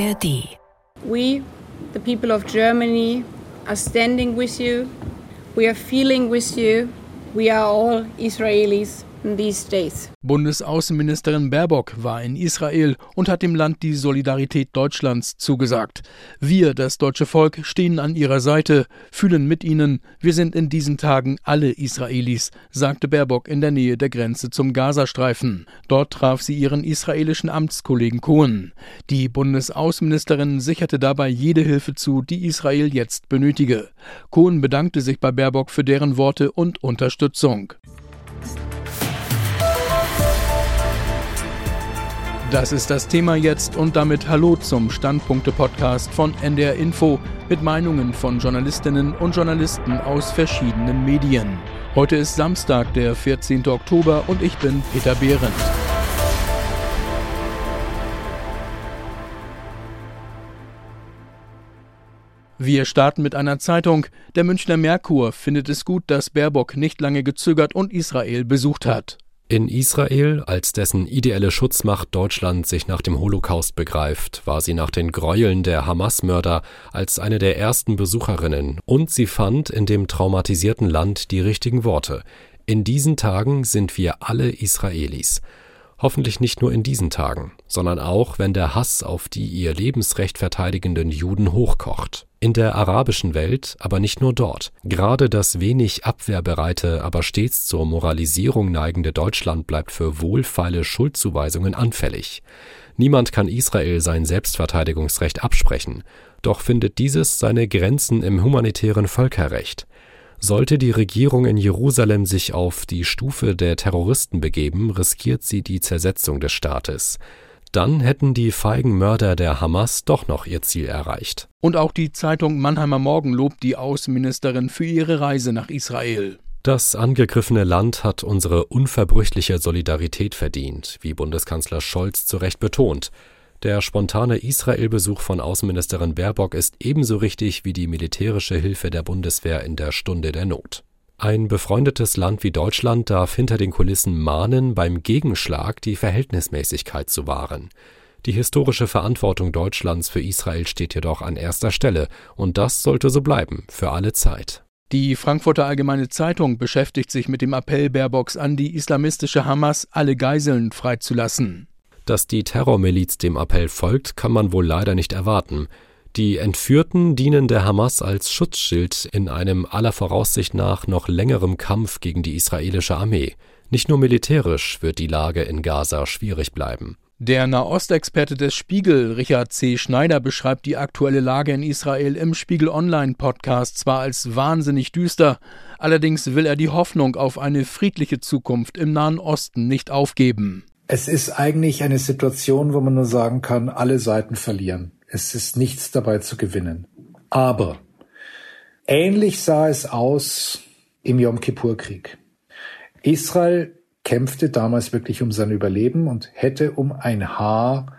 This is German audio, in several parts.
ARD. We, the people of Germany, are standing with you. We are feeling with you. We are all Israelis. Bundesaußenministerin Baerbock war in Israel und hat dem Land die Solidarität Deutschlands zugesagt. Wir, das deutsche Volk, stehen an ihrer Seite, fühlen mit ihnen. Wir sind in diesen Tagen alle Israelis, sagte Baerbock in der Nähe der Grenze zum Gazastreifen. Dort traf sie ihren israelischen Amtskollegen Cohen. Die Bundesaußenministerin sicherte dabei jede Hilfe zu, die Israel jetzt benötige. Cohen bedankte sich bei Baerbock für deren Worte und Unterstützung. Das ist das Thema jetzt und damit Hallo zum Standpunkte-Podcast von NDR Info mit Meinungen von Journalistinnen und Journalisten aus verschiedenen Medien. Heute ist Samstag, der 14. Oktober und ich bin Peter Behrendt. Wir starten mit einer Zeitung. Der Münchner Merkur findet es gut, dass Baerbock nicht lange gezögert und Israel besucht hat. In Israel, als dessen ideelle Schutzmacht Deutschland sich nach dem Holocaust begreift, war sie nach den Gräueln der Hamas-Mörder als eine der ersten Besucherinnen und sie fand in dem traumatisierten Land die richtigen Worte. In diesen Tagen sind wir alle Israelis. Hoffentlich nicht nur in diesen Tagen, sondern auch, wenn der Hass auf die ihr Lebensrecht verteidigenden Juden hochkocht. In der arabischen Welt, aber nicht nur dort. Gerade das wenig abwehrbereite, aber stets zur Moralisierung neigende Deutschland bleibt für wohlfeile Schuldzuweisungen anfällig. Niemand kann Israel sein Selbstverteidigungsrecht absprechen, doch findet dieses seine Grenzen im humanitären Völkerrecht. Sollte die Regierung in Jerusalem sich auf die Stufe der Terroristen begeben, riskiert sie die Zersetzung des Staates. Dann hätten die feigen Mörder der Hamas doch noch ihr Ziel erreicht. Und auch die Zeitung Mannheimer Morgen lobt die Außenministerin für ihre Reise nach Israel. Das angegriffene Land hat unsere unverbrüchliche Solidarität verdient, wie Bundeskanzler Scholz zu Recht betont. Der spontane Israel-Besuch von Außenministerin Baerbock ist ebenso richtig wie die militärische Hilfe der Bundeswehr in der Stunde der Not. Ein befreundetes Land wie Deutschland darf hinter den Kulissen mahnen, beim Gegenschlag die Verhältnismäßigkeit zu wahren. Die historische Verantwortung Deutschlands für Israel steht jedoch an erster Stelle, und das sollte so bleiben, für alle Zeit. Die Frankfurter Allgemeine Zeitung beschäftigt sich mit dem Appell Baerbocks an die islamistische Hamas, alle Geiseln freizulassen. Dass die Terrormiliz dem Appell folgt, kann man wohl leider nicht erwarten. Die Entführten dienen der Hamas als Schutzschild in einem aller Voraussicht nach noch längerem Kampf gegen die israelische Armee. Nicht nur militärisch wird die Lage in Gaza schwierig bleiben. Der Nahostexperte des Spiegel, Richard C. Schneider, beschreibt die aktuelle Lage in Israel im Spiegel Online Podcast zwar als wahnsinnig düster, allerdings will er die Hoffnung auf eine friedliche Zukunft im Nahen Osten nicht aufgeben. Es ist eigentlich eine Situation, wo man nur sagen kann, alle Seiten verlieren. Es ist nichts dabei zu gewinnen. Aber ähnlich sah es aus im Yom Kippur-Krieg. Israel kämpfte damals wirklich um sein Überleben und hätte um ein Haar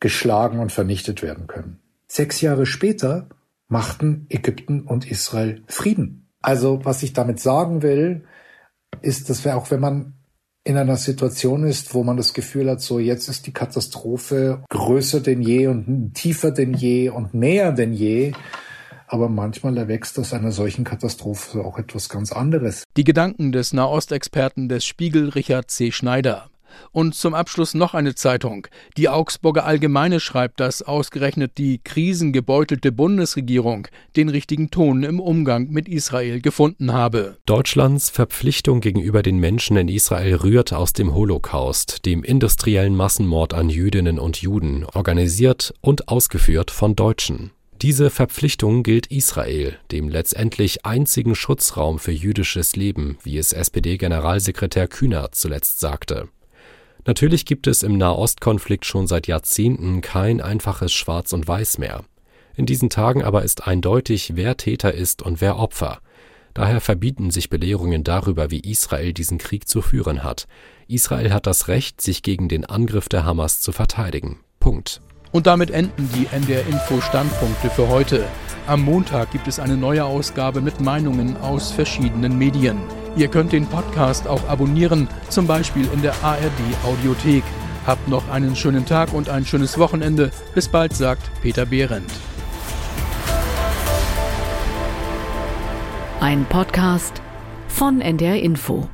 geschlagen und vernichtet werden können. Sechs Jahre später machten Ägypten und Israel Frieden. Also was ich damit sagen will, ist, dass wir auch wenn man in einer Situation ist, wo man das Gefühl hat, so jetzt ist die Katastrophe größer denn je und tiefer denn je und näher denn je. Aber manchmal erwächst aus einer solchen Katastrophe auch etwas ganz anderes. Die Gedanken des Nahostexperten des Spiegel Richard C. Schneider. Und zum Abschluss noch eine Zeitung. Die Augsburger Allgemeine schreibt, dass ausgerechnet die krisengebeutelte Bundesregierung den richtigen Ton im Umgang mit Israel gefunden habe. Deutschlands Verpflichtung gegenüber den Menschen in Israel rührt aus dem Holocaust, dem industriellen Massenmord an Jüdinnen und Juden, organisiert und ausgeführt von Deutschen. Diese Verpflichtung gilt Israel, dem letztendlich einzigen Schutzraum für jüdisches Leben, wie es SPD-Generalsekretär Kühner zuletzt sagte. Natürlich gibt es im Nahostkonflikt schon seit Jahrzehnten kein einfaches Schwarz und Weiß mehr. In diesen Tagen aber ist eindeutig, wer Täter ist und wer Opfer. Daher verbieten sich Belehrungen darüber, wie Israel diesen Krieg zu führen hat. Israel hat das Recht, sich gegen den Angriff der Hamas zu verteidigen. Punkt. Und damit enden die NDR Info Standpunkte für heute. Am Montag gibt es eine neue Ausgabe mit Meinungen aus verschiedenen Medien. Ihr könnt den Podcast auch abonnieren, zum Beispiel in der ARD Audiothek. Habt noch einen schönen Tag und ein schönes Wochenende. Bis bald, sagt Peter Behrendt. Ein Podcast von NDR Info.